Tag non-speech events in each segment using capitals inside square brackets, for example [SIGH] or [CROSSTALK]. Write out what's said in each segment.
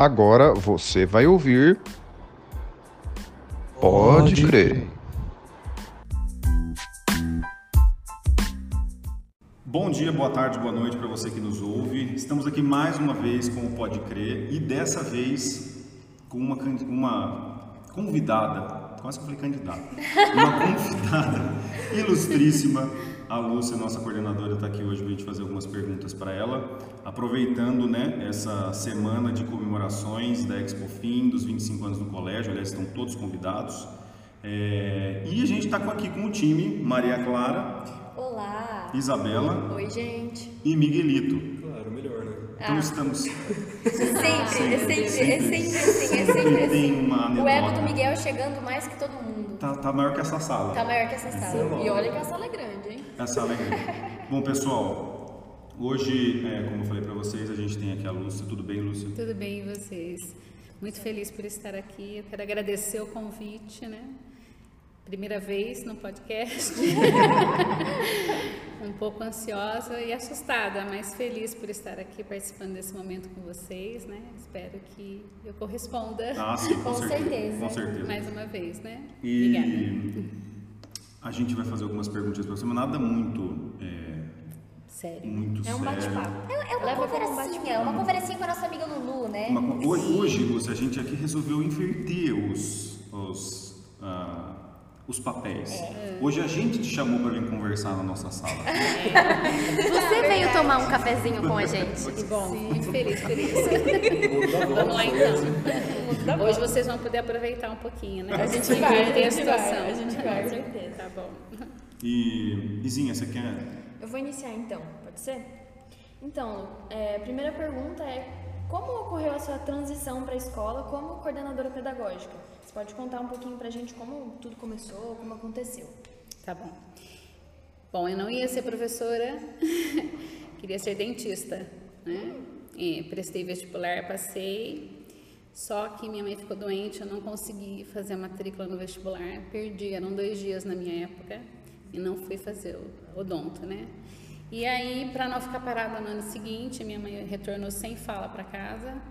Agora você vai ouvir. Pode crer. Bom dia, boa tarde, boa noite para você que nos ouve. Estamos aqui mais uma vez com o Pode Crer e dessa vez com uma, uma convidada, quase que eu falei candidata, [LAUGHS] uma convidada ilustríssima. A Lúcia, nossa coordenadora, está aqui hoje para a gente fazer algumas perguntas para ela, aproveitando né, essa semana de comemorações da Expo Fim, dos 25 anos do colégio, aliás, estão todos convidados. É, e a gente está aqui com o time Maria Clara, Olá! Isabela Oi, gente! e Miguelito. Então Ah. estamos. Sempre, é sempre, é sempre assim, é sempre Tem assim. uma O ego do Miguel chegando mais que todo mundo. Tá, tá maior que essa sala. Tá maior que essa é sala. bom. E olha que a sala é grande, hein? A sala é grande. Bom, pessoal, hoje, é, como eu falei para vocês, a gente tem aqui a Lúcia. Tudo bem, Lúcia? Tudo bem, e vocês? Muito feliz por estar aqui. Eu quero agradecer o convite, né? Primeira vez no podcast. [LAUGHS] um pouco ansiosa e assustada, mas feliz por estar aqui participando desse momento com vocês, né? Espero que eu corresponda Ah, sim, com, Com certeza. Com certeza. mais uma vez, né? E Obrigada. a gente vai fazer algumas perguntas para você, mas nada muito, é, Sério. muito É um bate-papo. É, é uma Leva como um conversinha, bate-papo. uma conversinha com a nossa amiga Lulu, né? Uma hoje, hoje, Lúcia, a gente aqui resolveu inverter os, os, ah, os papéis. É. Hoje a gente te chamou para vir conversar na nossa sala. Você veio tomar um cafezinho com a gente. Que bom, muito feliz por isso. Vamos lá então. Hoje vocês vão poder aproveitar um pouquinho, né? A gente vai, a ter a gente vai, situação. a gente vai, com certeza. Tá bom. E, Izinha, você quer? Eu vou iniciar então, pode ser? Então, é, a primeira pergunta é como ocorreu a sua transição para a escola como coordenadora pedagógica? Você pode contar um pouquinho pra gente como tudo começou, como aconteceu? Tá bom. Bom, eu não ia ser professora, [LAUGHS] queria ser dentista, né? Prestei vestibular, passei, só que minha mãe ficou doente, eu não consegui fazer a matrícula no vestibular, perdi, eram dois dias na minha época, e não fui fazer o odonto, né? E aí, para não ficar parada no ano seguinte, minha mãe retornou sem fala para casa,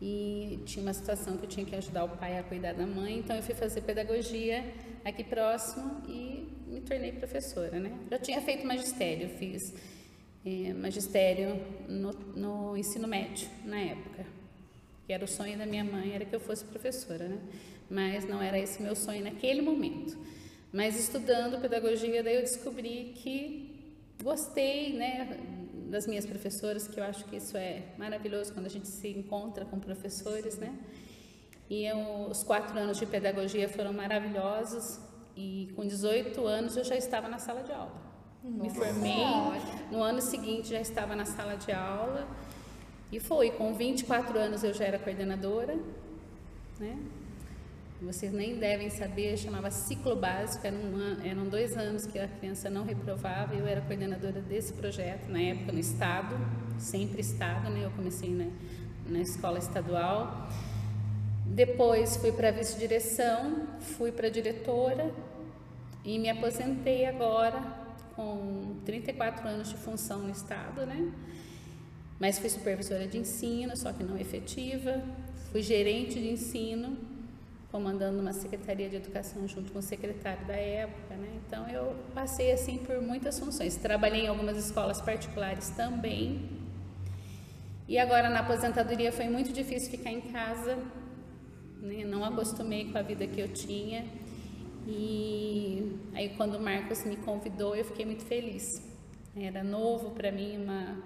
e tinha uma situação que eu tinha que ajudar o pai a cuidar da mãe, então eu fui fazer pedagogia aqui próximo e me tornei professora, né? Já tinha feito magistério, fiz eh, magistério no, no ensino médio na época, que era o sonho da minha mãe, era que eu fosse professora, né? Mas não era esse meu sonho naquele momento. Mas estudando pedagogia, daí eu descobri que gostei, né, das minhas professoras, que eu acho que isso é maravilhoso quando a gente se encontra com professores, né? E eu, os quatro anos de pedagogia foram maravilhosos e com 18 anos eu já estava na sala de aula. Me formei, no ano seguinte já estava na sala de aula e foi, com 24 anos eu já era coordenadora, né? Vocês nem devem saber, chamava ciclo básico, era an- eram dois anos que a criança não reprovava eu era coordenadora desse projeto, na época no Estado, sempre Estado, né? Eu comecei na, na escola estadual. Depois fui para vice-direção, fui para diretora e me aposentei agora com 34 anos de função no Estado, né? Mas fui supervisora de ensino, só que não efetiva. Fui gerente de ensino, comandando uma secretaria de educação junto com o secretário da época, né? Então eu passei assim por muitas funções. Trabalhei em algumas escolas particulares também. E agora na aposentadoria foi muito difícil ficar em casa, né? Não acostumei com a vida que eu tinha. E aí quando o Marcos me convidou, eu fiquei muito feliz. Era novo para mim, uma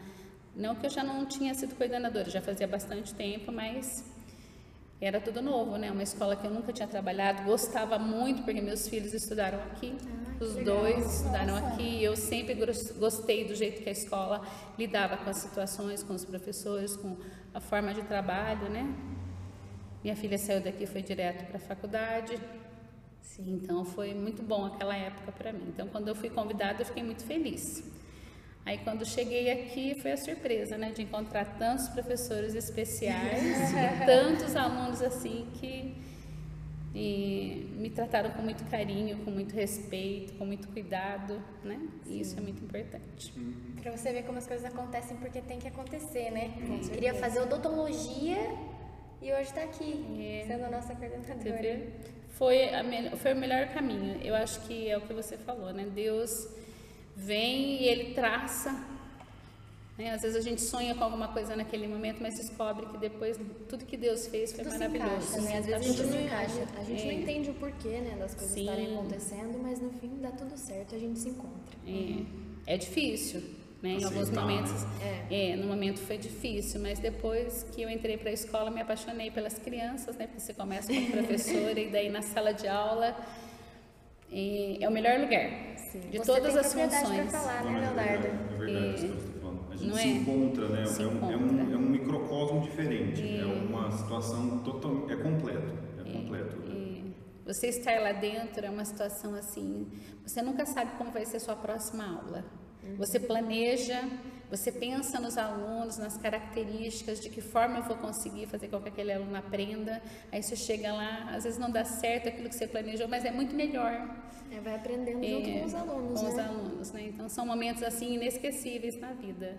não que eu já não tinha sido coordenadora, já fazia bastante tempo, mas era tudo novo, né? Uma escola que eu nunca tinha trabalhado, gostava muito porque meus filhos estudaram aqui, os dois estudaram aqui. Eu sempre gostei do jeito que a escola lidava com as situações, com os professores, com a forma de trabalho, né? Minha filha saiu daqui foi direto para a faculdade. Sim, então foi muito bom aquela época para mim. Então, quando eu fui convidada, eu fiquei muito feliz. Aí, quando cheguei aqui, foi a surpresa, né, de encontrar tantos professores especiais [LAUGHS] e tantos alunos assim que e me trataram com muito carinho, com muito respeito, com muito cuidado, né? E isso é muito importante. Pra você ver como as coisas acontecem porque tem que acontecer, né? Queria fazer odontologia E hoje tá aqui, É. sendo a nossa coordenadora. Foi, a foi o melhor caminho. Eu acho que é o que você falou, né? Deus vem e ele traça. Né? Às vezes a gente sonha com alguma coisa naquele momento, mas descobre que depois tudo que Deus fez foi Tudo se maravilhoso. encaixa, né? Às A vezes gente, tudo não, a encaixa. gente- a gente não É. entende o porquê né, das coisas Sim. estarem acontecendo, mas no fim dá tudo certo, a gente se encontra. É, é difícil, né? Em alguns Aceitar, momentos, né? é, no momento foi difícil, mas depois que eu entrei para a escola, me apaixonei pelas crianças, né? Porque você começa como professora [LAUGHS] e daí na sala de aula é, é o melhor lugar de Você todas tem as funções. falar, né, é Leonardo? verdade, é verdade está falando. A gente Não se é? encontra, né? Se é, um, é, encontra. um, é um microcosmo diferente. É, uma situação total, é completo. É completo. né? E você estar lá dentro é uma situação assim, você nunca sabe como vai ser sua próxima aula. Você planeja, você pensa nos alunos, nas características, de que forma eu vou conseguir fazer com que aquele aluno aprenda. Aí você chega lá, às vezes não dá certo aquilo que você planejou, mas é muito melhor. É, vai aprendendo junto É, com os alunos, com os né? alunos, né? Então são momentos assim inesquecíveis na vida.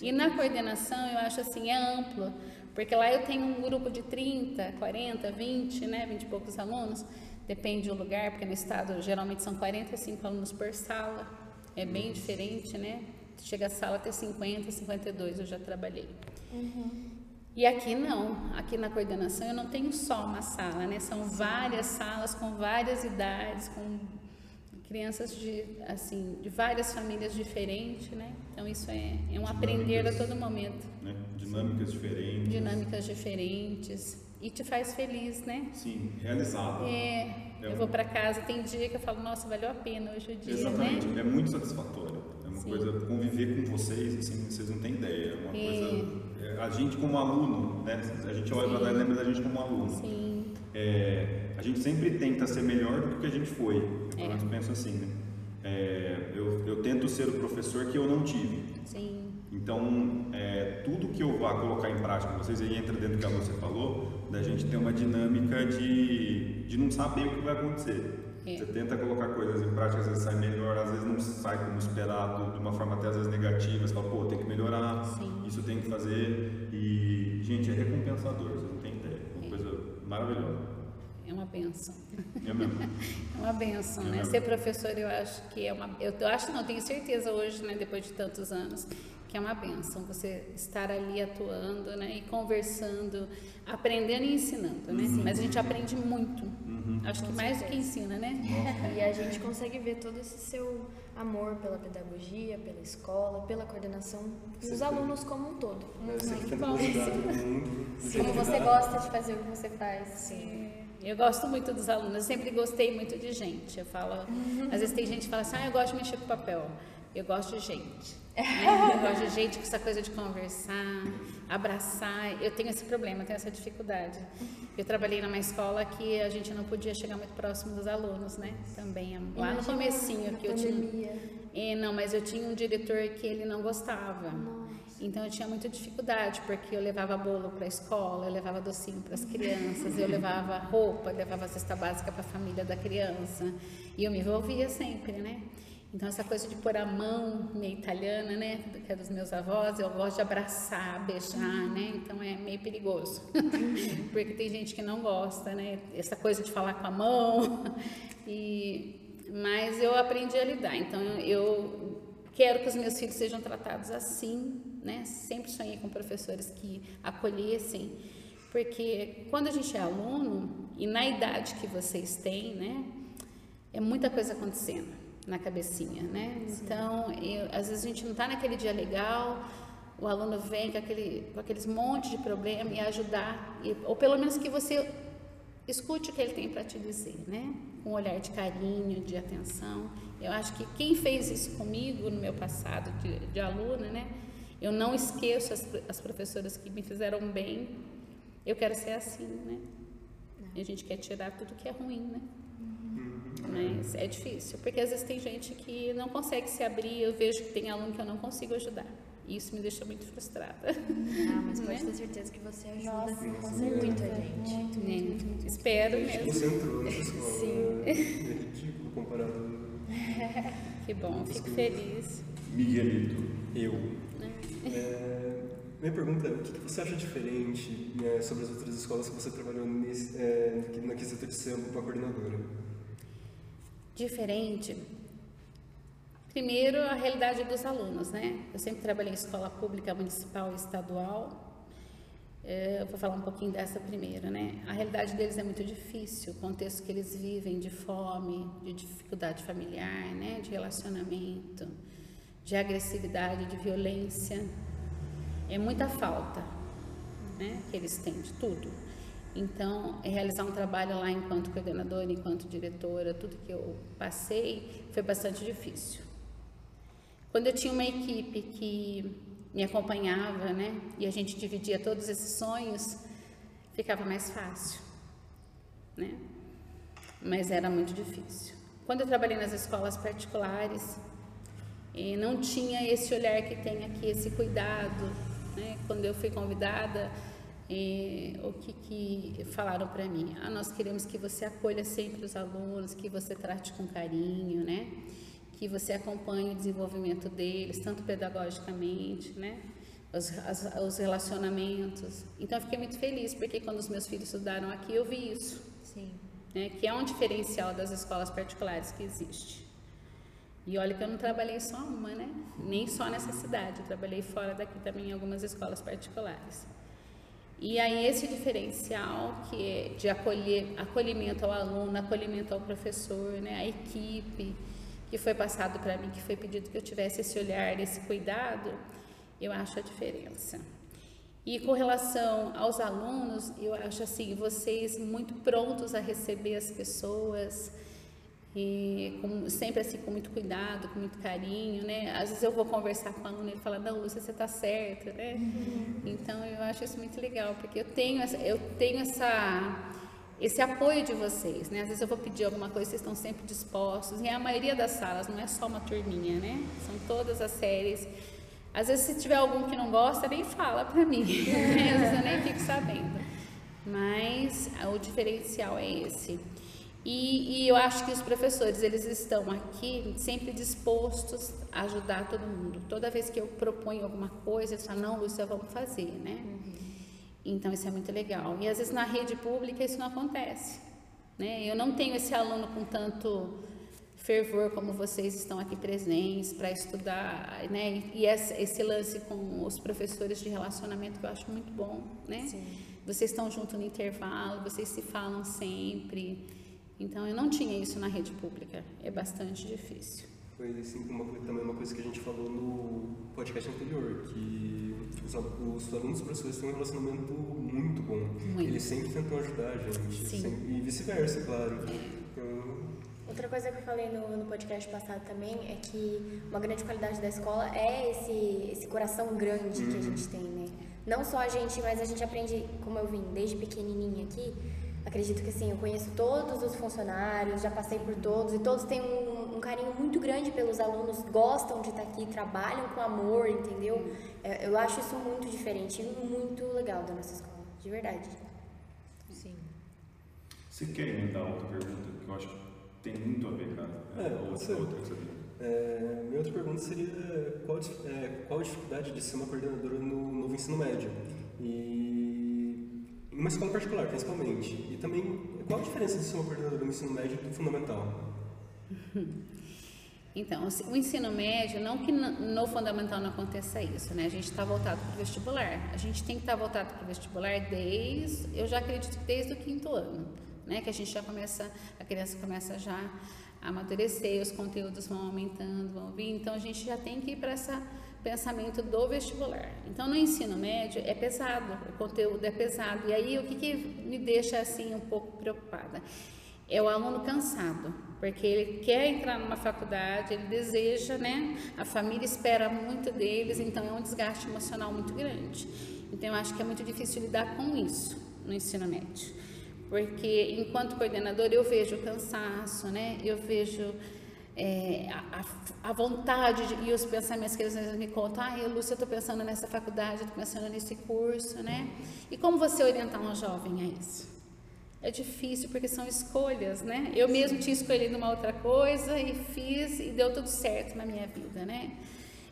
E na coordenação eu acho assim, é amplo, porque lá eu tenho um grupo de 30, 40, 20, né, 20 e poucos alunos, depende do lugar, porque no estado geralmente são 45 alunos por sala, é bem diferente, né? Chega a sala até 50, 52, eu já trabalhei. E aqui não, aqui na coordenação eu não tenho só uma sala, né? São várias salas com várias idades, com crianças de assim de várias famílias diferentes, né? Então isso é, é um aprender a todo momento, Né? Dinâmicas diferentes. dinâmicas diferentes e te faz feliz, né? Sim, realizado. É, É eu um- vou para casa, tem dia que eu falo, nossa, valeu a pena hoje o dia, Exatamente, né? é muito satisfatório. É uma Sim. coisa, conviver com vocês, assim, vocês não têm ideia. É uma É. coisa. é, a gente como aluno, né? A gente olha para trás e lembra da gente como aluno. Sim, É, a gente sempre tenta ser melhor do que a gente foi. Eu pelo É. menos penso assim, né? É, eu, eu tento ser o professor que eu não tive. sim, Então, é, tudo que eu vá colocar em prática com vocês, aí entra dentro do que a você falou, da gente ter uma dinâmica de, de não saber o que vai acontecer. É. Você tenta colocar coisas em prática, às vezes sai melhor, às vezes não sai como esperado, de uma forma até às vezes negativa, você fala, pô, tem que melhorar, Sim. isso tem que fazer. E, gente, é recompensador, vocês não têm ideia. É uma coisa maravilhosa. é uma benção. É mesmo. [LAUGHS] É uma benção, É né? mesmo. Ser professor, eu acho que é uma. Eu acho, não, tenho certeza hoje, né, depois de tantos anos, que é uma benção você estar ali atuando, né, e conversando, aprendendo e ensinando, né? Mas a gente aprende muito. Acho que mais do que ensina, né? E a gente consegue ver todo esse seu amor pela pedagogia, pela escola, pela coordenação e os alunos como um todo. Você que tenta bom. Como [LAUGHS] você gosta de fazer o que você faz. Sim. Eu gosto muito dos alunos, eu sempre gostei muito de gente. Eu falo, às vezes tem gente que fala assim, ah, eu gosto de mexer com papel. Eu gosto de gente. Né? Eu gosto de gente com essa coisa de conversar, abraçar. Eu tenho esse problema, eu tenho essa dificuldade. Eu trabalhei numa escola que a gente não podia chegar muito próximo dos alunos, né? Também lá no comecinho que eu tinha. É, não, mas eu tinha um diretor que ele não gostava. Então eu tinha muita dificuldade, porque eu levava bolo para a escola, eu levava docinho para as crianças, eu levava roupa, eu levava cesta básica para a família da criança. E eu me envolvia sempre, né? Então essa coisa de pôr a mão meio italiana, né, que é dos meus avós, eu gosto de abraçar, beijar, né? Então é meio perigoso. [LAUGHS] porque tem gente que não gosta, né? Essa coisa de falar com a mão. [LAUGHS] E mas eu aprendi a lidar. Então eu quero que os meus filhos sejam tratados assim, né? Sempre sonhei com professores que acolhessem, porque quando a gente é aluno e na idade que vocês têm, né? É muita coisa acontecendo na cabecinha, né? Então, eu- às vezes a gente não está naquele dia legal, o aluno vem com, aquele, com aqueles monte de problema e ajudar, e- ou pelo menos que você escute o que ele tem para te dizer, né? Com um olhar de carinho, de atenção. Eu acho que quem fez isso comigo no meu passado de, de aluna, né? Eu não esqueço as, as professoras que me fizeram bem. Eu quero ser assim, né? E a gente quer tirar tudo que é ruim, né? Mas é difícil, porque às vezes tem gente que não consegue se abrir. Eu vejo que tem aluno que eu não consigo ajudar. E isso me deixa muito frustrada. Ah, mas [LAUGHS] Né? pode ter certeza que você ajuda Nossa, muita certeza. gente. Muito, muito, Né? muito, muito. Espero mesmo. você entrou nessa escola. [LAUGHS] É ridículo comparado. Que bom, fico feliz. Miguelito. Eu. É, Minha pergunta é, o que que você acha diferente né, sobre as outras escolas que você trabalhou nesse, é, na quesito de ser uma coordenadora? Diferente. Primeiro, a realidade dos alunos, né? Eu sempre trabalhei em escola pública, municipal e estadual. É, Eu vou falar um pouquinho dessa primeiro, né? A realidade deles é muito difícil, o contexto que eles vivem de fome, de dificuldade familiar, né? De relacionamento, de agressividade, de violência. É muita falta, né? Que eles têm de tudo. Então, realizar um trabalho lá enquanto coordenadora, enquanto diretora, tudo que eu passei foi bastante difícil. Quando eu tinha uma equipe que me acompanhava, né, e a gente dividia todos esses sonhos, ficava mais fácil, né? Mas era muito difícil. Quando eu trabalhei nas escolas particulares, não tinha esse olhar que tem aqui, esse cuidado, né? Quando eu fui convidada, o que, que falaram para mim? Ah, nós queremos que você acolha sempre os alunos, que você trate com carinho, né? Que você acompanhe o desenvolvimento deles, tanto pedagogicamente, né? Os, as- os relacionamentos. Então, eu fiquei muito feliz, porque quando os meus filhos estudaram aqui, eu vi isso, Sim. né? Que é um diferencial das escolas particulares que existe. E olha que eu não trabalhei só uma, né? Nem só nessa cidade, eu trabalhei fora daqui também em algumas escolas particulares. E aí esse diferencial que é de acolher, acolhimento ao aluno, acolhimento ao professor, né, a equipe que foi passado para mim, que foi pedido que eu tivesse esse olhar, esse cuidado, eu acho a diferença. E com relação aos alunos, eu acho assim, vocês muito prontos a receber as pessoas, e com- sempre assim com muito cuidado, com muito carinho, né? Às vezes eu vou conversar com o aluno e ele fala, não, Lúcia, você está certa, né? Então eu acho isso muito legal, porque eu tenho essa, eu tenho essa esse apoio de vocês, né? Às vezes eu vou pedir alguma coisa, vocês estão sempre dispostos. E a maioria das salas não é só uma turminha, né? São todas as séries. Às vezes se tiver algum que não gosta, nem fala pra mim. né? [LAUGHS] Às vezes eu nem fico sabendo. Mas o diferencial é esse. E, e eu acho que os professores, eles estão aqui sempre dispostos a ajudar todo mundo. Toda vez que eu proponho alguma coisa, eles falam, não, Lúcia, vamos fazer, né? Então, isso é muito legal. E às vezes na rede pública isso não acontece. Né? Eu não tenho esse aluno com tanto fervor como vocês estão aqui presentes para estudar, né? E esse, lance com os professores de relacionamento que eu acho muito bom, né? Vocês estão junto no intervalo, vocês se falam sempre. Então, eu não tinha isso na rede pública. É bastante difícil. Foi assim, uma, também uma coisa que a gente falou no podcast anterior, que os, os alunos e os professores têm um relacionamento muito bom. Muito. Eles sempre tentam ajudar a gente. Sim. sempre- e vice-versa, claro. Então, Outra coisa que eu falei no, no podcast passado também é que uma grande qualidade da escola é esse, esse coração grande que a gente tem, né? Não só a gente, mas a gente aprende, como eu vim desde pequenininha aqui, acredito que assim, eu conheço todos os funcionários, já passei por todos e todos têm um, um carinho muito grande pelos alunos, gostam de estar aqui, trabalham com amor, entendeu? É, Eu acho isso muito diferente e muito legal da nossa escola, de verdade. Sim. Você quer emendar outra pergunta que eu acho que tem muito a ver, cara? É, outra, pode ser. outra que você tem. É, minha outra pergunta seria qual, é, qual a dificuldade de ser uma coordenadora no novo ensino médio? E uma escola particular, principalmente. E também, qual a diferença de ser uma coordenadora no ensino médio do fundamental? [LAUGHS] Então, o ensino médio, não que no fundamental não aconteça isso, né? A gente está voltado para o vestibular. A gente tem que estar voltado para o vestibular desde, eu já acredito que desde o quinto ano, né? Que a gente já começa, a criança começa já a amadurecer, os conteúdos vão aumentando, vão vir. Então, a gente já tem que ir para esse pensamento do vestibular. Então, no ensino médio é pesado, o conteúdo é pesado. E aí, o que, que me deixa assim um pouco preocupada? é o aluno cansado, porque ele quer entrar numa faculdade, ele deseja, né? A família espera muito deles, então é um desgaste emocional muito grande. Então eu acho que é muito difícil lidar com isso no ensino médio. Porque enquanto coordenador eu vejo cansaço, né? Eu vejo é, a, a- vontade de- e os pensamentos que eles me contam, ah, eu, Lúcia, eu estou pensando nessa faculdade, estou pensando nesse curso, né? E como você orientar um jovem a isso? É difícil porque são escolhas, né? Eu mesmo tinha escolhido uma outra coisa e fiz e deu tudo certo na minha vida, né?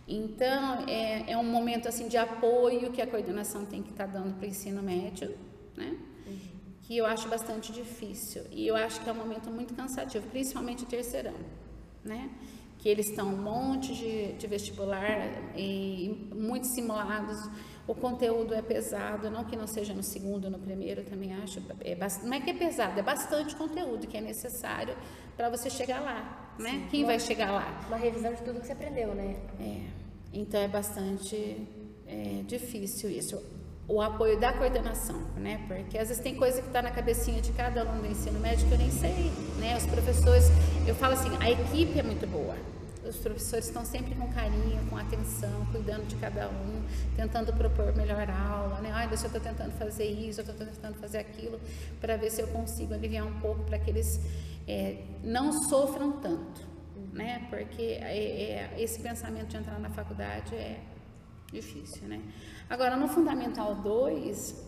Então, é, é um momento assim de apoio que a coordenação tem que estar tá dando para o ensino médio, né? Que eu acho bastante difícil. E eu acho que é um momento muito cansativo, principalmente o terceirão, né? Que eles estão um monte de, de vestibular e muito simulados. O conteúdo é pesado, não que não seja no segundo, no primeiro, também acho. É, não é que é pesado, é bastante conteúdo que é necessário para você chegar lá, né? Sim, Quem uma, vai chegar lá? Uma revisão de tudo que você aprendeu, né? É. Então é bastante é, difícil isso. O apoio da coordenação, né? Porque às vezes tem coisa que está na cabecinha de cada aluno do ensino médio que eu nem sei, né? Os professores, eu falo assim, a equipe é muito boa os professores estão sempre com carinho, com atenção, cuidando de cada um, tentando propor melhor aula, né? Ai, eu estou tentando fazer isso, eu estou tentando fazer aquilo, para ver se eu consigo aliviar um pouco para que eles é, não sofram tanto, né? Porque é, é, esse pensamento de entrar na faculdade é difícil, né? Agora, no Fundamental 2,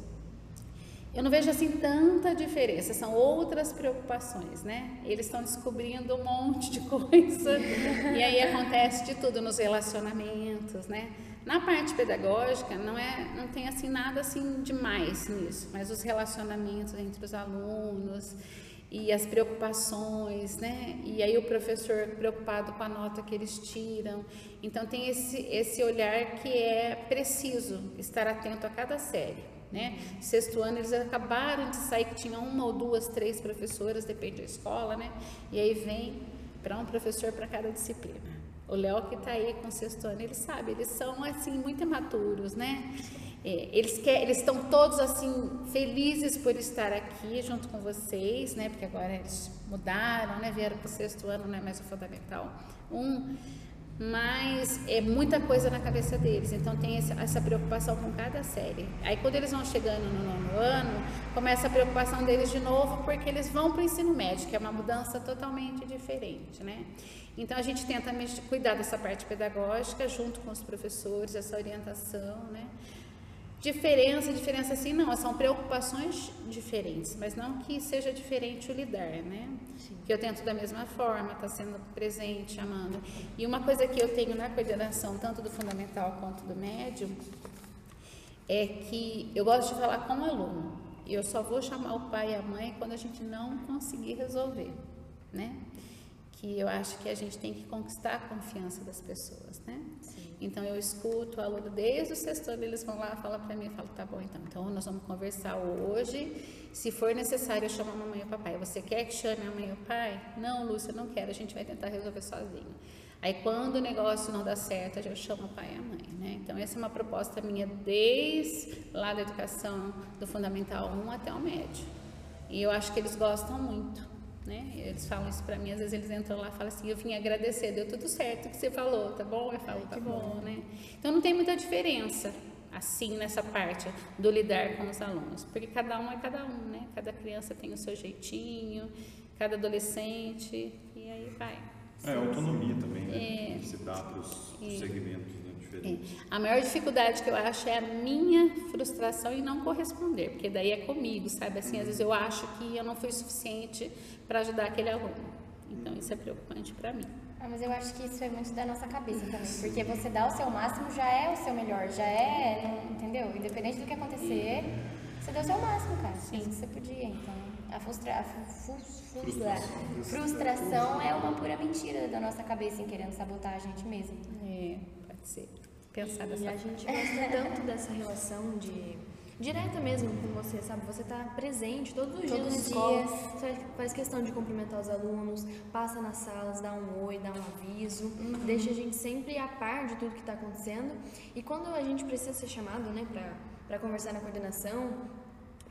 eu não vejo assim tanta diferença, são outras preocupações, né? Eles estão descobrindo um monte de [LAUGHS] coisa e aí acontece de tudo nos relacionamentos, né? Na parte pedagógica não é, não tem assim nada assim demais nisso, mas os relacionamentos entre os alunos e as preocupações, né? E aí o professor preocupado com a nota que eles tiram. Então tem esse esse olhar que é preciso estar atento a cada série. Né? Sexto ano eles acabaram de sair que tinha uma ou duas, três professoras, depende da escola, né? E aí vem para um professor para cada disciplina. O Léo que está aí com sexto ano, ele sabe, eles são assim muito imaturos, né? É, eles quer, eles estão todos assim felizes por estar aqui junto com vocês, né? Porque agora eles mudaram, né? Vieram para o sexto ano, não é mais o fundamental um mas é muita coisa na cabeça deles, então tem essa preocupação com cada série. Aí quando eles vão chegando no nono ano, começa a preocupação deles de novo, porque eles vão para o ensino médio, que é uma mudança totalmente diferente, né? Então a gente tenta cuidar dessa parte pedagógica junto com os professores, essa orientação, né? Diferença, diferença assim, não, são preocupações diferentes, mas não que seja diferente o lidar, né? Sim. Que eu tento da mesma forma, tá sendo presente, amando. E uma coisa que eu tenho na coordenação, tanto do fundamental quanto do médio, é que eu gosto de falar com o aluno. Eu só vou chamar o pai e a mãe quando a gente não conseguir resolver, né? Que eu acho que a gente tem que conquistar a confiança das pessoas, né? Sim. Então eu escuto o aluno desde o sexto ano, eles vão lá, falam para mim, falo, tá bom então, então nós vamos conversar hoje, se for necessário eu chamo a mamãe e o papai, você quer que chame a mãe e o pai? Não, Lúcia, não quero, a gente vai tentar resolver sozinho. Aí quando o negócio não dá certo, eu chamo o pai e a mãe, né? Então essa é uma proposta minha desde lá da educação do Fundamental 1 até o médio. E eu acho que eles gostam muito. Né? Eles falam isso para mim, às vezes eles entram lá e falam assim, eu vim agradecer, deu tudo certo que você falou, tá bom? Eu falo, tá bom, né? Então não tem muita diferença, assim, nessa parte do lidar com os alunos, porque cada um é cada um, né? Cada criança tem o seu jeitinho, cada adolescente, e aí vai. É, autonomia também, né? É, se dá para os é, segmentos. É. A maior dificuldade que eu acho é a minha frustração em não corresponder, porque daí é comigo, sabe? Assim, às vezes eu acho que eu não fui suficiente para ajudar aquele aluno. Então isso é preocupante para mim. Ah, mas eu acho que isso é muito da nossa cabeça também, porque você dá o seu máximo já é o seu melhor, já é, entendeu? Independente do que acontecer, você deu o seu máximo, cara. Sim. Isso que você podia, então. A, frustra... a frustração. frustração é uma pura mentira da nossa cabeça em querendo sabotar a gente mesmo. É, pode ser pensar dessa E a gente gosta tanto dessa relação de direta mesmo com você, sabe? Você está presente todos os todos dias na escola, dias. você faz questão de cumprimentar os alunos, passa nas salas, dá um oi, dá um aviso, uhum. deixa a gente sempre a par de tudo que está acontecendo. E quando a gente precisa ser chamado, né, para conversar na coordenação,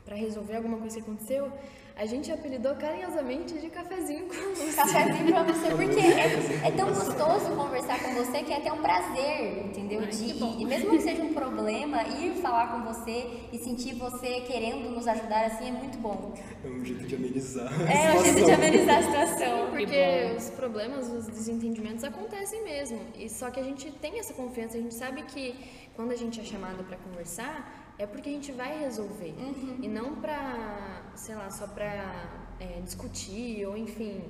para resolver alguma coisa que aconteceu, a gente apelidou carinhosamente de cafezinho com você. Cafezinho pra você, porque é, é, tão gostoso conversar com você que é até um prazer, entendeu? Ai, de, e mesmo que seja um problema, ir falar com você e sentir você querendo nos ajudar assim é muito bom. É um jeito de amenizar. É um jeito de amenizar a situação. [LAUGHS] Porque os problemas, os desentendimentos acontecem mesmo. E só que a gente tem essa confiança, a gente sabe que quando a gente é chamado para conversar, é porque a gente vai resolver. Uhum. E não pra, sei lá, só pra é, discutir ou, enfim,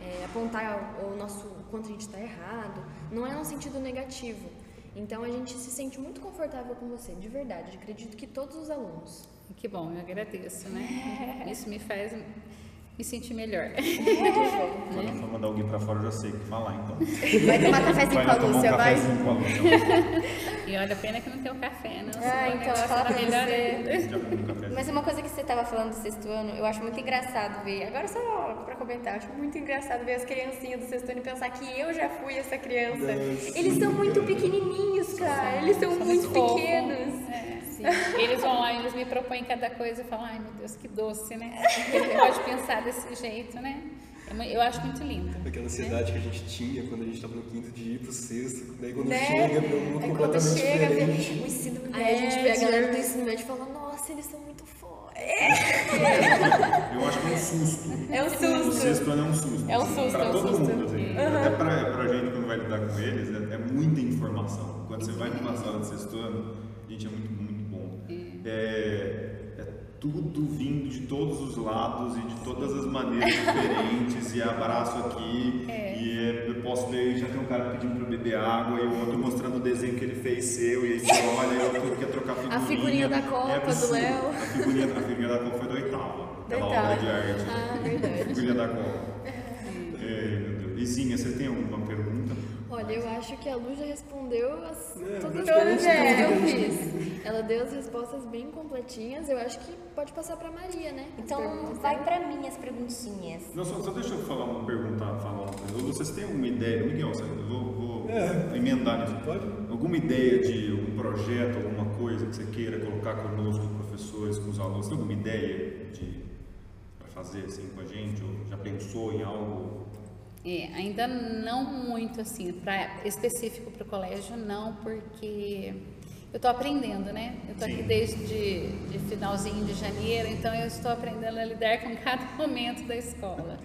é, apontar o nosso quanto a gente está errado. Não é um sentido negativo. Então a gente se sente muito confortável com você, de verdade. Acredito que todos os alunos. Que bom, eu agradeço, né? Isso me faz me sentir melhor. Quando eu for mandar alguém pra fora, eu já sei o que falar, então. Vai tomar cafezinho Vai com a tomar um Lúcia, vai? com a Lúcia. E olha, pena que não tem o café, não. Ah, senão o então, negócio fala pra melhor você. Mas uma coisa que você estava falando do sexto ano, eu acho muito engraçado ver. Agora só pra comentar, eu acho muito engraçado ver as criancinhas do sexto ano e pensar que eu já fui essa criança. Eles são muito pequenininhos, cara. Eles são muito fofo. pequenos. É, sim. Eles vão lá e eles me propõem cada coisa e falam, ai meu Deus, que doce, né? Ele pode pensar desse jeito, né? É Eu acho muito lindo. Aquela ansiedade que a gente tinha quando a gente estava no quinto de ir pro sexto, daí quando Né? chega, vê um mundo Aí quando completamente chega, vê diferente. o ensino médio. Aí a gente vê a galera do ensino médio e fala, nossa, eles são muito fortes. Eu acho que é um susto. É um O susto. sexto ano é um susto. É um assim, susto, Pra é um todo susto. mundo, assim. Até pra, pra gente, quando vai lidar com eles, é, é muita informação. Quando você vai numa sala de sexto ano, gente, é muito. É, é tudo vindo de todos os lados e de todas as maneiras diferentes. E abraço aqui. E é, eu posso ler, já tem um cara pedindo eu beber água, e o outro mostrando o desenho que ele fez seu, e aí você olha, e o outro quer trocar figurinha. A figurinha da Copa É do. Léo. A figurinha, a figurinha da Copa foi do oitavo. Oitavo. obra de arte. Ah, verdade. Figurinha da Copa. É, meu Deus. Você tem alguma pergunta? Olha, eu acho que a Lu já respondeu as, É, todas as perguntas que eu fiz. Ela deu as respostas bem completinhas. Eu acho que pode passar pra Maria, né? As Então vai pra mim as perguntinhas. Não, só, só deixa eu falar uma pergunta, falar uma coisa. Vocês têm alguma ideia, Miguel, sabe? eu vou, vou É. emendar nisso. Pode? Alguma ideia de um projeto, alguma coisa que você queira colocar conosco, com professores, com os alunos? Tem alguma ideia de para fazer assim com a gente? Ou já pensou em algo? É, ainda não muito assim, pra, específico para o colégio, não, porque eu estou aprendendo, né? Eu estou aqui desde de, de finalzinho de janeiro, então eu estou aprendendo a lidar com cada [LAUGHS] momento da escola.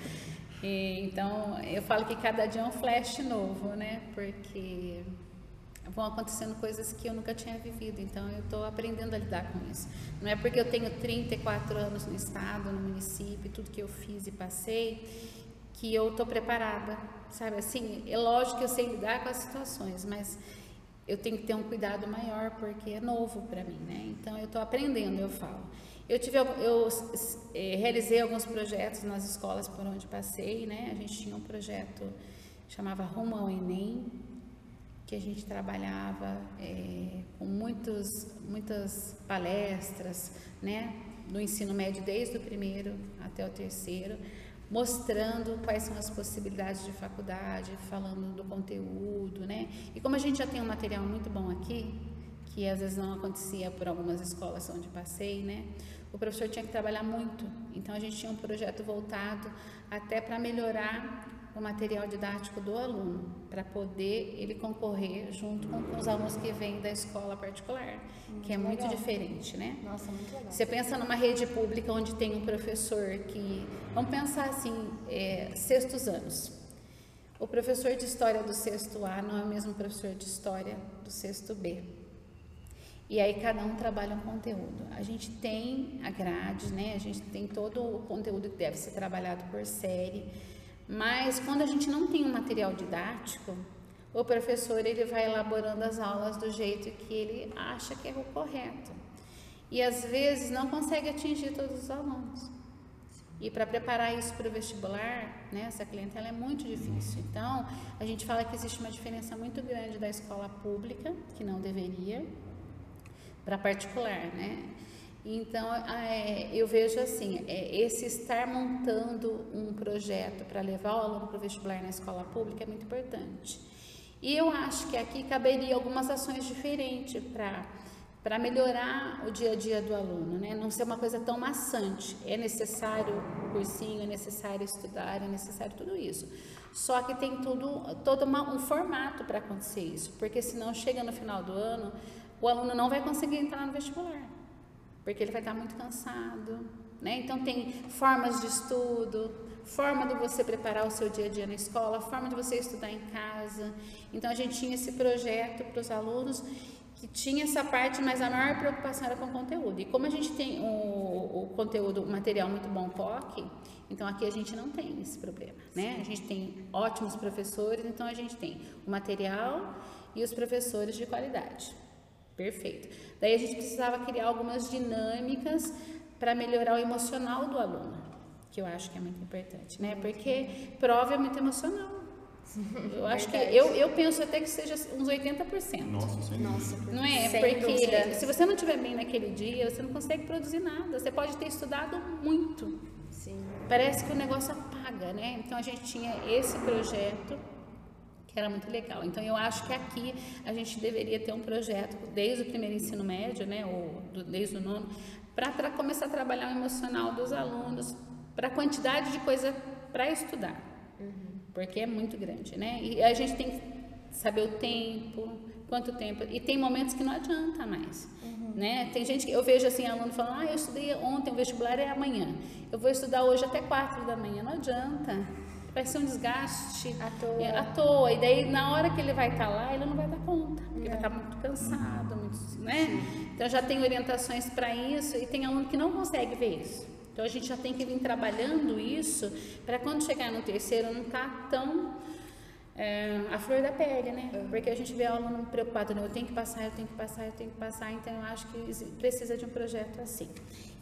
E, então eu falo que cada dia é um flash novo, né? Porque vão acontecendo coisas que eu nunca tinha vivido, então eu estou aprendendo a lidar com isso. Não é porque eu tenho 34 anos no estado, no município, tudo que eu fiz e passei, que eu estou preparada, sabe? Assim, é lógico que eu sei lidar com as situações, mas eu tenho que ter um cuidado maior porque é novo para mim, né? Então eu estou aprendendo, eu falo. Eu tive, eu eh, realizei alguns projetos nas escolas por onde passei, né? A gente tinha um projeto chamava Rumo ao Enem, que a gente trabalhava eh, com muitos, muitas palestras, né, do ensino médio desde o primeiro até o terceiro, mostrando quais são as possibilidades de faculdade, falando do conteúdo, né? E como a gente já tem um material muito bom aqui, que às vezes não acontecia por algumas escolas onde passei, né? O professor tinha que trabalhar muito. Então a gente tinha um projeto voltado até para melhorar o material didático do aluno, para poder ele concorrer junto com, com os alunos que vêm da escola particular, que é muito legal. diferente, né? Nossa, muito legal. Você pensa numa rede pública onde tem um professor que, vamos pensar assim, é, sextos anos. O professor de história do sexto A não é o mesmo professor de história do sexto B. E aí cada um trabalha um conteúdo. A gente tem a grade, né? A gente tem todo o conteúdo que deve ser trabalhado por série, mas quando a gente não tem um material didático, o professor ele vai elaborando as aulas do jeito que ele acha que é o correto. E às vezes não consegue atingir todos os alunos. E para preparar isso para o vestibular, né, essa clientela é muito difícil. Então, a gente fala que existe uma diferença muito grande da escola pública, que não deveria, para particular, né? Então, é, eu vejo assim, é, esse estar montando um projeto para levar o aluno para o vestibular na escola pública é muito importante. E eu acho que aqui caberia algumas ações diferentes para melhorar o dia a dia do aluno, né? Não ser uma coisa tão maçante. É necessário o cursinho, é necessário estudar, é necessário tudo isso. Só que tem tudo, todo uma, um formato para acontecer isso, porque senão chega no final do ano, o aluno não vai conseguir entrar no vestibular, porque ele vai estar muito cansado, né? Então tem formas de estudo, forma de você preparar o seu dia a dia na escola, forma de você estudar em casa. Então a gente tinha esse projeto para os alunos que tinha essa parte, mas a maior preocupação era com o conteúdo. E como a gente tem o, o conteúdo, o material muito bom POC, então aqui a gente não tem esse problema, né? A gente tem ótimos professores, então a gente tem o material e os professores de qualidade. Perfeito. Daí a gente precisava criar algumas dinâmicas para melhorar o emocional do aluno, que eu acho que é muito importante, né? Porque prova é muito emocional. Eu acho que eu, eu penso até que seja uns 80%. Nossa, sem Nossa, Não é? Sem Porque dúvida. se você não estiver bem naquele dia, você não consegue produzir nada. Você pode ter estudado muito. Sim. Parece que o negócio apaga, né? Então a gente tinha esse projeto que era muito legal. Então eu acho que aqui a gente deveria ter um projeto desde o primeiro ensino médio, né, ou do- desde o nono, para começar a trabalhar o emocional dos alunos, para a quantidade de coisa para estudar, porque é muito grande, né? E a gente tem que saber o tempo, quanto tempo. E tem momentos que não adianta mais. Né? Tem gente que eu vejo assim, aluno falando, ah, eu estudei ontem, o vestibular é amanhã. Eu vou estudar hoje até quatro da manhã. Não adianta. Vai ser um desgaste À toa. é, à toa. E daí, na hora que ele vai estar lá, ele não vai dar conta. Porque vai estar muito cansado, muito, né? Então, já tem orientações para isso e tem aluno que não consegue ver isso. Então, a gente já tem que vir trabalhando isso para quando chegar no terceiro não estar tão é, a flor da pele, né? Porque a gente vê o aluno preocupado, né? Eu tenho que passar, eu tenho que passar, eu tenho que passar. Então, eu acho que precisa de um projeto assim.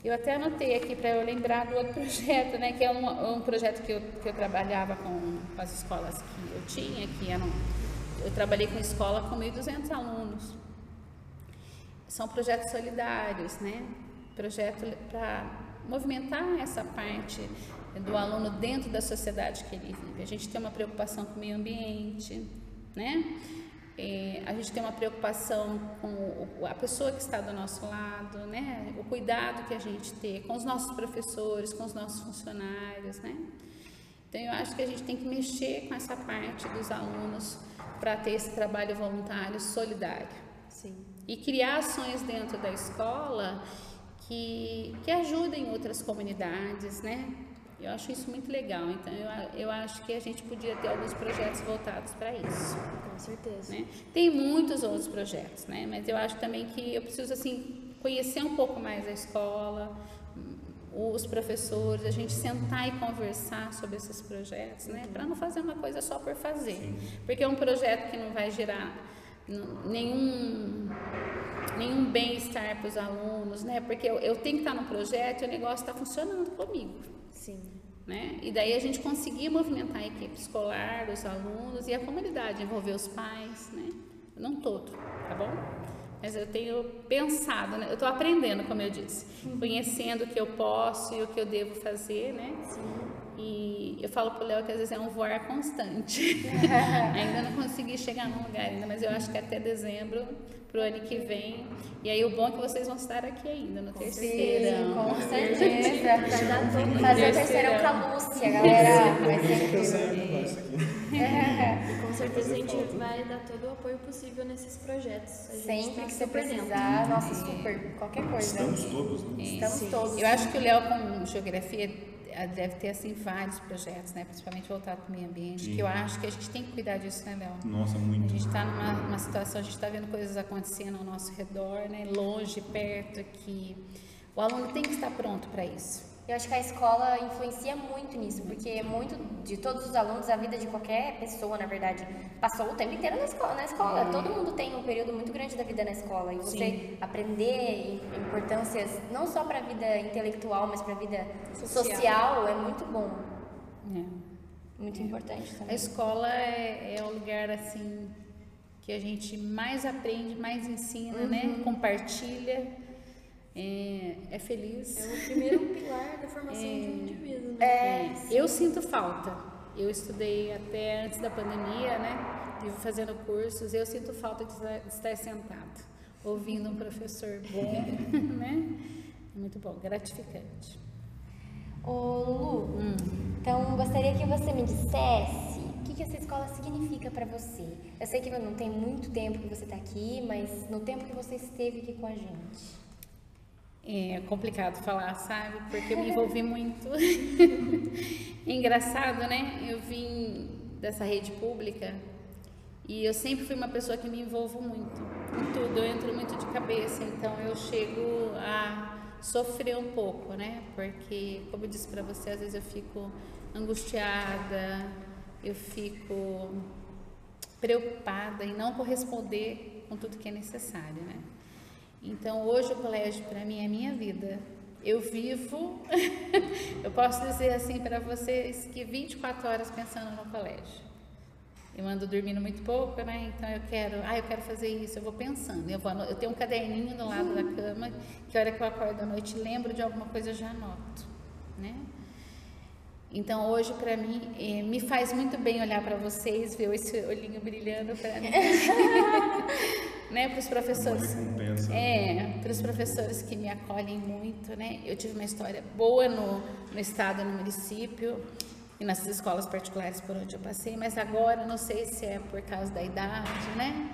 Eu até anotei aqui para eu lembrar do outro [LAUGHS] projeto, né? Que é um, um projeto que eu, que eu trabalhava com, com as escolas que eu tinha, que eram... Eu trabalhei com escola com 1.200 alunos. São projetos solidários, né? Projeto para movimentar essa parte do aluno dentro da sociedade que ele vive. A gente tem uma preocupação com o meio ambiente, né? Eh, a gente tem uma preocupação com a pessoa que está do nosso lado, né? O cuidado que a gente tem com os nossos professores, com os nossos funcionários, né? Então eu acho que a gente tem que mexer com essa parte dos alunos para ter esse trabalho voluntário solidário Sim. e criar ações dentro da escola que, que ajudem outras comunidades, né? Eu acho isso muito legal. Então, eu, eu acho que a gente podia ter alguns projetos voltados para isso. Com certeza. Né? Tem muitos outros projetos, né? Mas eu acho também que eu preciso assim conhecer um pouco mais a escola, os professores, a gente sentar e conversar sobre esses projetos, né? Para não fazer uma coisa só por fazer, porque é um projeto que não vai gerar nenhum nenhum bem-estar para os alunos, né? Porque eu, eu tenho que estar no projeto e o negócio está funcionando comigo Sim. né? E daí a gente conseguia movimentar a equipe escolar, os alunos e a comunidade, envolver os pais, né? Não todo, tá bom? Mas eu tenho pensado, né? Eu estou aprendendo, como eu disse, conhecendo o que eu posso e o que eu devo fazer, né? E eu falo pro Léo que às vezes é um voar constante. [LAUGHS] [LAUGHS] ainda não consegui chegar num lugar ainda, mas eu acho que até dezembro, pro ano que vem. E aí o bom é que vocês vão estar aqui ainda, no terceiro. com certeza. Fazer o terceirão com a Lúcia, galera. Vai ser. E com certeza a gente vai dar todo o apoio possível nesses projetos. A gente Sempre tá que você dentro. precisar, nossa, super, qualquer coisa. Estamos todos, né? Estamos todos. Eu acho que o Léo com geografia deve ter assim vários projetos, né? Principalmente voltado para o meio ambiente, que eu acho que a gente tem que cuidar disso, né, Léo? Nossa, A muito. gente está numa, numa situação, a gente está vendo coisas acontecendo ao nosso redor, né? Longe, perto, que o aluno tem que estar pronto para isso. Eu acho que a escola influencia muito nisso, porque muito de todos os alunos, a vida de qualquer pessoa, na verdade, passou o tempo inteiro na escola. Na escola. Todo mundo tem um período muito grande da vida na escola. E você aprender importâncias não só para a vida intelectual, mas para a vida social. Social. é muito bom. né? Muito importante A também. escola é, é o lugar assim que a gente mais aprende, mais ensina, né? Compartilha, é, é feliz. É o primeiro pilar da formação de um indivíduo, né? É, eu sinto falta. Eu estudei até antes da pandemia, né? Vivo fazendo cursos. Eu sinto falta de estar- sentado, ouvindo um professor bom, [LAUGHS] né? Muito bom, gratificante. Ô Lulu, então gostaria que você me dissesse o que, que essa escola significa para você. Eu sei que não tem muito tempo que você está aqui, mas no tempo que você esteve aqui com a gente. É complicado falar, sabe? Porque eu me envolvi muito. [LAUGHS] Engraçado, né? Eu vim dessa rede pública e eu sempre fui uma pessoa que me envolvo muito em tudo. Eu entro muito de cabeça, então eu chego a sofrer um pouco, né? Porque, como eu disse para você, às vezes eu fico angustiada, eu fico preocupada em não corresponder com tudo que é necessário, né? Então, hoje o colégio para mim é minha vida. Eu vivo, [LAUGHS] eu posso dizer assim para vocês que 24 horas pensando no colégio. Eu ando dormindo muito pouco, né? Então eu quero, ah, eu quero fazer isso, eu vou pensando. Eu, vou, eu tenho um caderninho do lado da cama, que a hora que eu acordo à noite lembro de alguma coisa eu já anoto, né? Então hoje para mim eh, me faz muito bem olhar para vocês, ver esse olhinho brilhando para mim, [LAUGHS] [LAUGHS] né? Para os professores, é, para os professores que me acolhem muito, né? Eu tive uma história boa no, no estado, no município e nas escolas particulares por onde eu passei, mas agora não sei se é por causa da idade, né?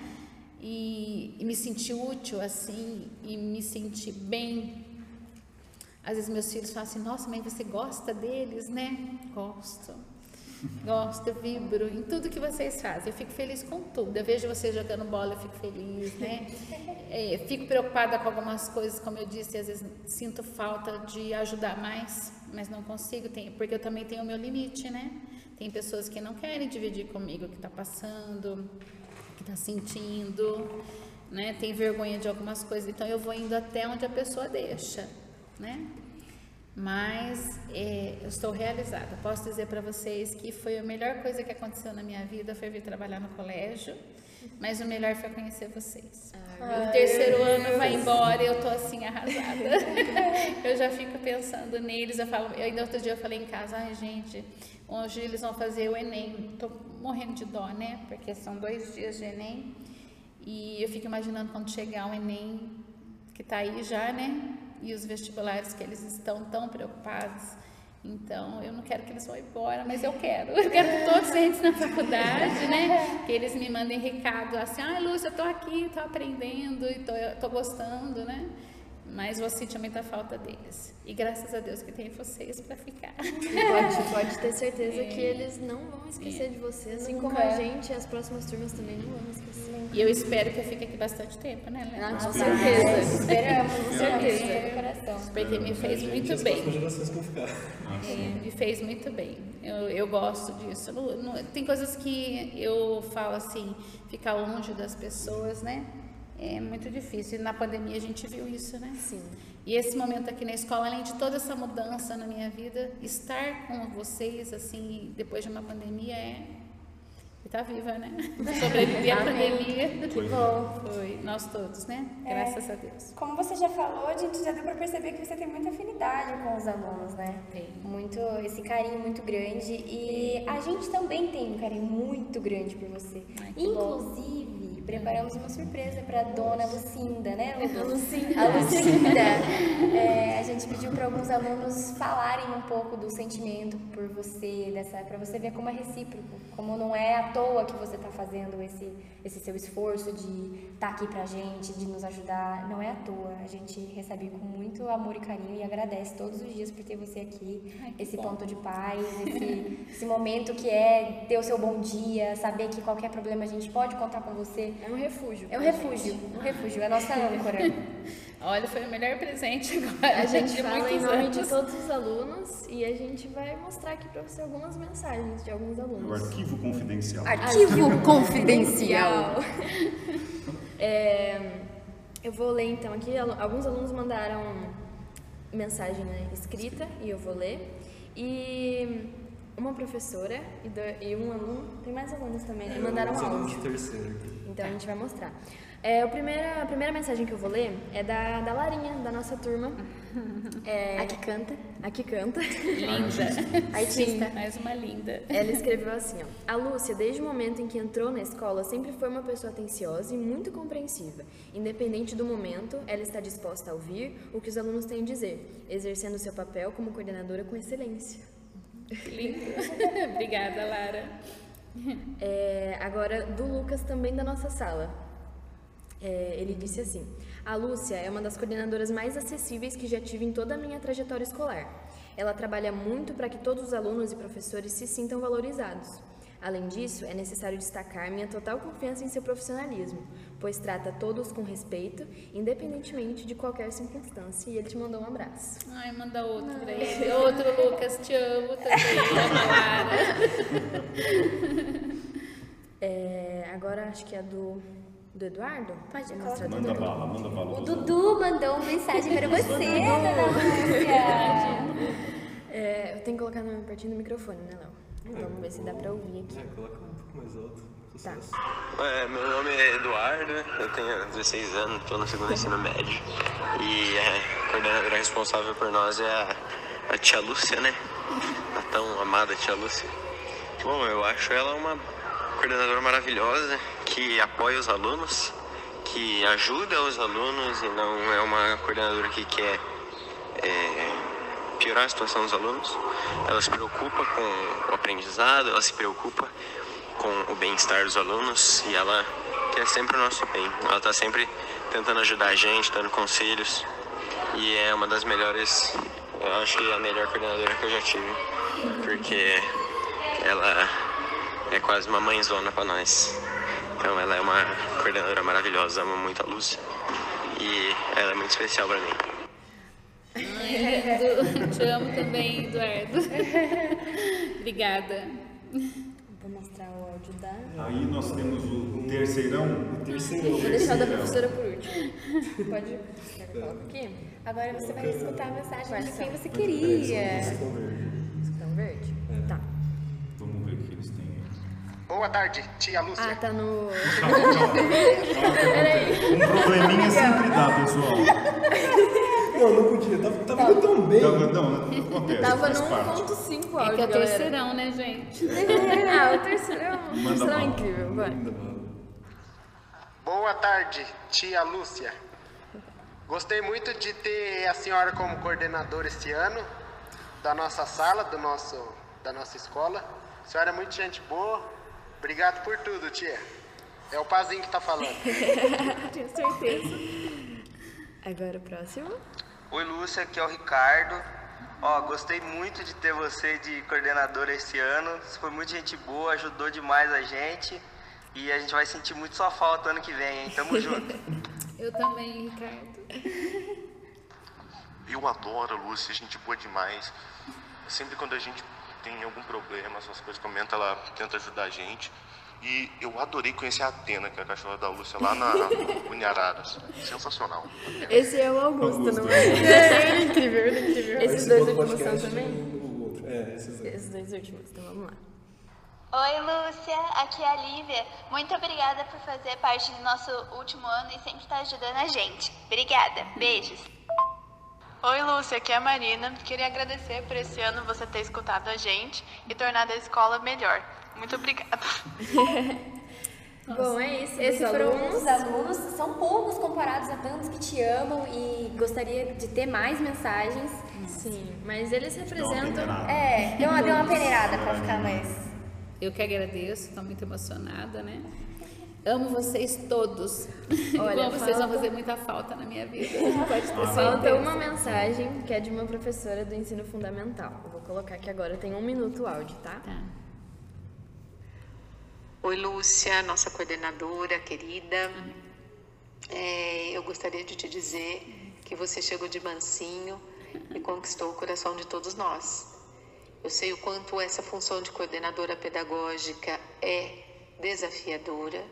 E, e me senti útil assim e me senti bem às vezes meus filhos falam assim, nossa mãe, você gosta deles, né? Gosto. Gosto, eu vibro em tudo que vocês fazem. Eu fico feliz com tudo. Eu vejo vocês jogando bola, eu fico feliz, né? [LAUGHS] É, fico preocupada com algumas coisas, como eu disse, às vezes sinto falta de ajudar mais, mas não consigo, porque eu também tenho o meu limite, né? Tem pessoas que não querem dividir comigo o que está passando, o que está sentindo, né? Tem vergonha de algumas coisas, então eu vou indo até onde a pessoa deixa né? Mas é, eu estou realizada. Posso dizer para vocês que foi a melhor coisa que aconteceu na minha vida foi vir trabalhar no colégio. Mas o melhor foi conhecer vocês. Ai, o terceiro ano vai embora e eu tô assim arrasada. [LAUGHS] eu já fico pensando neles. Eu falo, eu, ainda outro dia eu falei em casa, ai gente, hoje eles vão fazer o Enem. Tô morrendo de dó, né? Porque são dois dias de Enem. E eu fico imaginando quando chegar o Enem, que tá aí já, né? E os vestibulares que eles estão tão preocupados. Então, eu não quero que eles vão embora, mas eu quero. Eu quero que todos eles na faculdade, né? Que eles me mandem recado assim, ah, Lúcia, eu tô aqui, tô aprendendo e tô, tô gostando, né? Mas vou sentir muita falta deles. E graças a Deus que tem vocês para ficar. Pode, pode ter certeza é. que eles não vão esquecer é. de você, assim Nunca. como a gente, as próximas turmas também não vão esquecer. E eu espero que eu fique aqui bastante tempo, né, Léo? Ah, com certeza. Esperamos, com certeza. coração. Porque me fez muito bem. que ficar. É, me fez muito bem. Eu, eu gosto disso. Não, não, tem coisas que eu falo assim, ficar longe das pessoas, né? É muito difícil. E na pandemia a gente viu isso, né? Sim. E esse momento aqui na escola, além de toda essa mudança na minha vida, estar com vocês, assim, depois de uma pandemia é. E tá viva, né? [LAUGHS] Sobreviver à pandemia. Que bom. Foi, nós todos, né? É. Graças é, a Deus. Como você já falou, a gente já deu para perceber que você tem muita afinidade com os alunos, né? Tem. Muito, esse carinho muito grande. E a gente também tem um carinho muito grande por você. Ai, Inclusive, bom preparamos uma surpresa para a dona Lucinda, né, [LAUGHS] A Lucinda. A Lucinda. É, a gente pediu para alguns alunos falarem um pouco do sentimento por você, dessa, para você ver como é recíproco, como não é à toa que você está fazendo esse, esse seu esforço de estar tá aqui para a gente, de nos ajudar. Não é à toa. A gente recebe com muito amor e carinho e agradece todos os dias por ter você aqui, Ai, esse bom. ponto de paz, esse, esse momento que é ter o seu bom dia, saber que qualquer problema a gente pode contar com você. É um refúgio. É um refúgio, um refúgio, é a nossa âncora. [LAUGHS] Olha, foi o melhor presente [LAUGHS] agora. A gente de fala em nome anos. de todos os alunos e a gente vai mostrar aqui para você algumas mensagens de alguns alunos. O arquivo confidencial. Arquivo [LAUGHS] confidencial. É, eu vou ler então aqui. Alguns alunos mandaram mensagem né, escrita e eu vou ler. E uma professora e, do, e um aluno, tem mais alunos também, né? Mandaram áudio. Então a gente vai mostrar. É, a, primeira, a primeira mensagem que eu vou ler é da, da Larinha, da nossa turma. [LAUGHS] É, a que canta. A que canta. [LAUGHS] Linda. Artista. Mais uma linda. Ela [LAUGHS] escreveu assim, ó. A Lúcia, desde o momento em que entrou na escola, sempre foi uma pessoa atenciosa e muito compreensiva. Independente do momento, ela está disposta a ouvir o que os alunos têm a dizer, exercendo seu papel como coordenadora com excelência. Lindo. [LAUGHS] Obrigada, Lara. É, agora, do Lucas, também da nossa sala. É, ele disse assim: A Lúcia é uma das coordenadoras mais acessíveis que já tive em toda a minha trajetória escolar. Ela trabalha muito para que todos os alunos e professores se sintam valorizados. Além disso, é necessário destacar minha total confiança em seu profissionalismo, pois trata todos com respeito, independentemente de qualquer circunstância. E ele te mandou um abraço. Ai, manda outro pra ele. Outro, Lucas, te amo também. [LAUGHS] É, agora acho que é do, do Eduardo. Pode, mostrar do Manda Dudu. bala, manda bala. O Dudu. Mandou uma mensagem para você, dona Lúcia. É, eu tenho que colocar no pertinho do microfone, né, Léo? Vamos ver se dá pra ouvir aqui. É, coloca um pouco mais alto. Tá. É, meu nome é Eduardo, eu tenho 16 anos, estou no segundo ensino médio. E a coordenadora responsável por nós é a, a tia Lúcia, né? A tão amada tia Lúcia. Bom, eu acho ela uma coordenadora maravilhosa, que apoia os alunos, que ajuda os alunos e não é uma coordenadora que quer é, piorar a situação dos alunos. Ela se preocupa com o aprendizado, ela se preocupa com o bem-estar dos alunos e ela quer sempre o nosso bem. Ela está sempre tentando ajudar a gente, dando conselhos e é uma das melhores, eu acho que a melhor coordenadora que eu já tive, porque ela é quase uma mãezona para nós. Então ela é uma coordenadora maravilhosa, amo muito a Lúcia e ela é muito especial para mim. Edu, te amo também, Eduardo. [LAUGHS] Obrigada. Vou mostrar o áudio da. Aí nós temos o terceirão. Terceiro. Vou deixar o da professora por último. Pode. Aqui? Agora você vai escutar a mensagem de Vai, quem você Peraí, queria. um verde. Escutão verde? Tá. Vamos ver o que eles têm. Boa tarde, tia Lúcia. Ah, tá no. [LAUGHS] Um probleminha sempre dá, pessoal. [LAUGHS] Não, não podia. Tava, tava indo tão bem. Tava, não, acontece. Tava faz no parte. 1.5 É áudio. que é o galera. terceirão, né, gente? [LAUGHS] ah, o terceirão. O Manda terceirão é bala. incrível, vai. Boa tarde, tia Lúcia. Gostei muito de ter a senhora como coordenadora este ano da nossa sala, do nosso, da nossa escola. A senhora é muito gente boa. Obrigado por tudo, tia. É o Pazinho que tá falando. [LAUGHS] Tenho certeza. Agora o próximo. Oi Lúcia, aqui é o Ricardo. Ó, gostei muito de ter você de coordenadora esse ano. Você foi muito gente boa, ajudou demais a gente. E a gente vai sentir muito sua falta ano que vem, hein? Tamo [LAUGHS] junto. Eu também, Ricardo. Eu adoro a Lúcia, gente boa demais. Sempre quando a gente tem algum problema, essas coisas comenta, ela tenta ajudar a gente. E eu adorei conhecer a Atena, que é a cachorra da Lúcia, lá na Uniararas. Sensacional. Esse é o Augusto, Augusto. não é? É, ele é incrível, ele é incrível. Esses Esse dois últimos são também? É, esses dois. Esses dois últimos, então vamos lá. Oi, Lúcia, aqui é a Lívia. Muito obrigada por fazer parte do nosso último ano e sempre estar ajudando a gente. Obrigada, beijos. Oi, Lúcia, aqui é a Marina. Queria agradecer por esse ano você ter escutado a gente e tornado a escola melhor. Muito obrigada. [LAUGHS] Bom, é isso. Esses foram alunos. os alunos, são poucos comparados a tantos que te amam e gostaria de ter mais mensagens. Sim, mas eles representam. É, deu uma, deu uma peneirada pra ficar mais. Eu que agradeço, estou muito emocionada, né? Amo vocês todos. [LAUGHS] Olha, Como vocês vão falta- fazer muita falta na minha vida. [LAUGHS] Pode ter Falta certeza. uma mensagem que é de uma professora do ensino fundamental. Eu vou colocar aqui agora, tem um minuto o áudio, tá? Tá. Oi, Lúcia, nossa coordenadora querida. É, eu gostaria de te dizer que você chegou de mansinho e conquistou o coração de todos nós. Eu sei o quanto essa função de coordenadora pedagógica é desafiadora,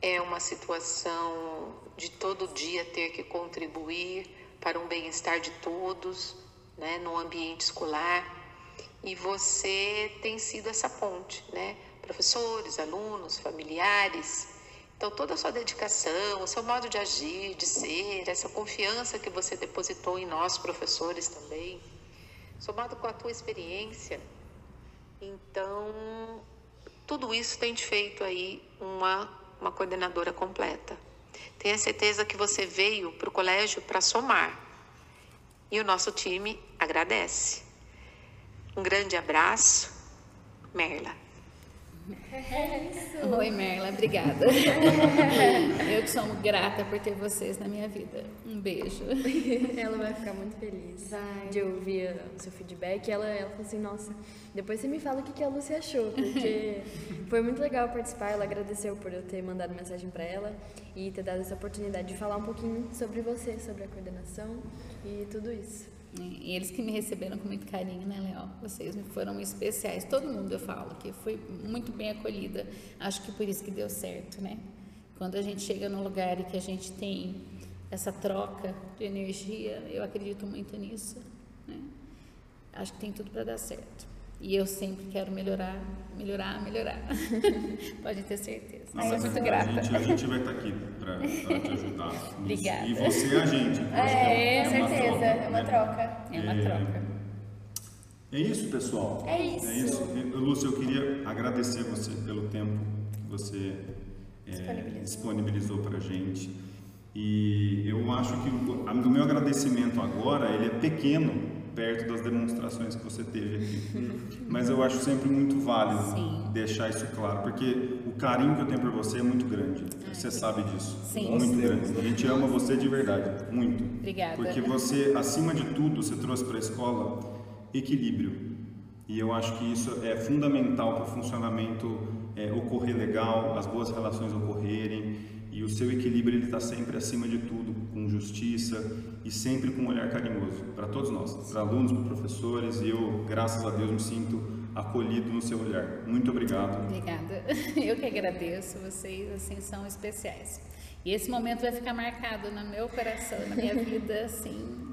é uma situação de todo dia ter que contribuir para um bem-estar de todos, né, no ambiente escolar. E você tem sido essa ponte, né? Professores, alunos, familiares. Então, toda a sua dedicação, o seu modo de agir, de ser, essa confiança que você depositou em nós, professores também, somado com a tua experiência. Então, tudo isso tem te feito aí uma, uma coordenadora completa. Tenha certeza que você veio para o colégio para somar. E o nosso time agradece. Um grande abraço, Merla. Oi, Merla, obrigada. [LAUGHS] Eu que sou grata por ter vocês na minha vida. Um beijo. Ela vai ficar muito feliz de ouvir o seu feedback. Ela, ela falou assim, nossa, depois você me fala o que, que a Lúcia achou, porque [LAUGHS] foi muito legal participar. Ela agradeceu por eu ter mandado mensagem para ela e ter dado essa oportunidade de falar um pouquinho sobre você, sobre a coordenação e tudo isso. E eles que me receberam com muito carinho, né, Léo? Vocês foram especiais. Todo mundo eu falo que foi muito bem acolhida. Acho que por isso que deu certo, né? Quando a gente chega num lugar e que a gente tem essa troca de energia, eu acredito muito nisso, né? Acho que tem tudo para dar certo. E eu sempre quero melhorar, melhorar, melhorar. [LAUGHS] Pode ter certeza. Eu sou muito a grata. Gente, a gente vai estar aqui para te [LAUGHS] ajudar. Obrigada. E você é a gente. É, com uma certeza, troca, é uma né? troca. É uma É, troca. É isso, pessoal. É isso. É isso. Lúcia, eu queria agradecer você pelo tempo que você é, Disponibilizou. disponibilizou para a gente. E eu acho que o, a- o meu agradecimento agora ele é pequeno perto das demonstrações que você teve aqui. Mas eu acho sempre muito válido Sim. deixar isso claro, porque o carinho que eu tenho por você é muito grande. Você sabe disso. Sim. Muito grande. A gente ama você de verdade, muito. Obrigada. Porque você, acima de tudo, você trouxe para a escola equilíbrio. E eu acho que isso é fundamental para o funcionamento é, ocorrer legal, as boas relações ocorrerem. E o seu equilíbrio ele está sempre acima de tudo, com justiça e sempre com um olhar carinhoso para todos nós, para alunos, para professores. E eu, graças a Deus, me sinto acolhido no seu olhar. Muito obrigado. Obrigada. [LAUGHS] Eu que agradeço. Vocês, assim, são especiais. E esse momento vai ficar marcado no meu coração, na minha [LAUGHS] vida, assim,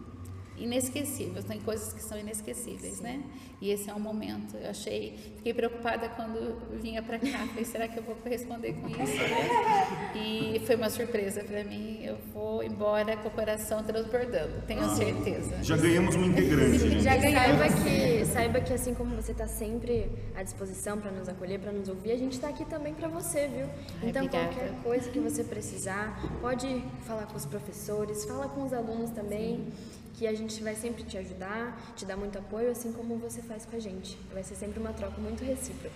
inesquecível. Tem coisas que são inesquecíveis, né? E esse é um momento. Eu achei, fiquei preocupada quando vinha para cá. [LAUGHS] Falei, será que eu vou corresponder com isso, né? E foi uma surpresa para mim. Eu vou embora com o coração transbordando, tenho certeza. Já ganhamos um integrante. [LAUGHS] Já ganhamos. Saiba que, saiba que assim como você está sempre à disposição para nos acolher, para nos ouvir, a gente está aqui também para você, viu? Ai, então obrigada. qualquer coisa que você precisar, pode falar com os professores, fala com os alunos também, que a gente vai sempre te ajudar, te dar muito apoio, assim como você faz com a gente. Vai ser sempre uma troca muito recíproca.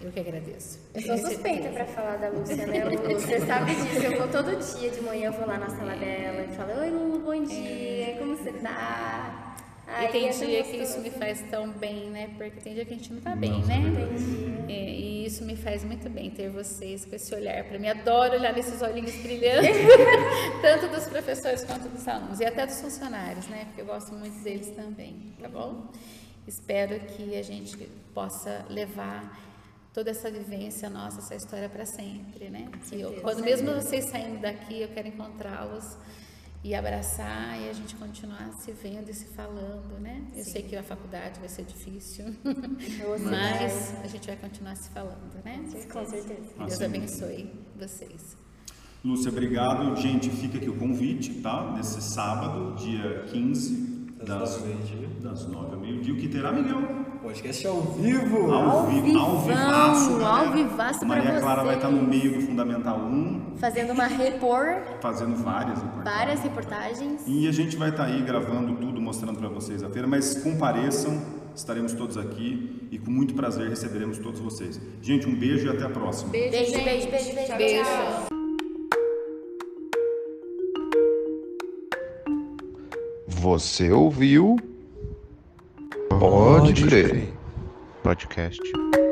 Eu que agradeço. Eu sou suspeita pra falar da Lúcia, né? Lu? [LAUGHS] Você sabe disso. Eu vou todo dia de manhã, eu vou lá na sala dela e falo, oi Lu, bom dia, como você tá? Ai, e tem é dia que isso me faz tão bem, né? Porque tem dia que a gente não tá bem, né? É, e isso me faz muito bem ter vocês com esse olhar para mim. Adoro olhar nesses olhinhos brilhantes, [LAUGHS] tanto dos professores quanto dos alunos e até dos funcionários, né? Porque eu gosto muito deles também, tá bom? Espero que a gente possa levar toda essa vivência nossa, essa história para sempre, né? E eu, quando mesmo vocês saindo daqui, eu quero encontrá-los e abraçar e a gente continuar se vendo e se falando, né? Eu sei que a faculdade vai ser difícil, [LAUGHS] mas a gente vai continuar se falando, né? Com certeza. Que Deus Assim. abençoe vocês. Lúcia, obrigado. Gente, fica aqui o convite, tá? Nesse sábado, dia 15, das, das 9 ao meio-dia, o que terá, Miguel? Podcast ao vivo! Ao, vi, ao vivaço, ao galera. vivaço pra Maria Clara vai estar no vocês. meio do Fundamental 1, Fazendo uma repor, fazendo várias reportagens. várias reportagens. E a gente vai estar aí gravando tudo, mostrando para vocês a feira, mas compareçam, estaremos todos aqui e com muito prazer receberemos todos vocês. Gente, um beijo e até a próxima. Beijo, beijo, beijo, beijo. beijo. Beijo. Você ouviu? Pode crer. Podcast.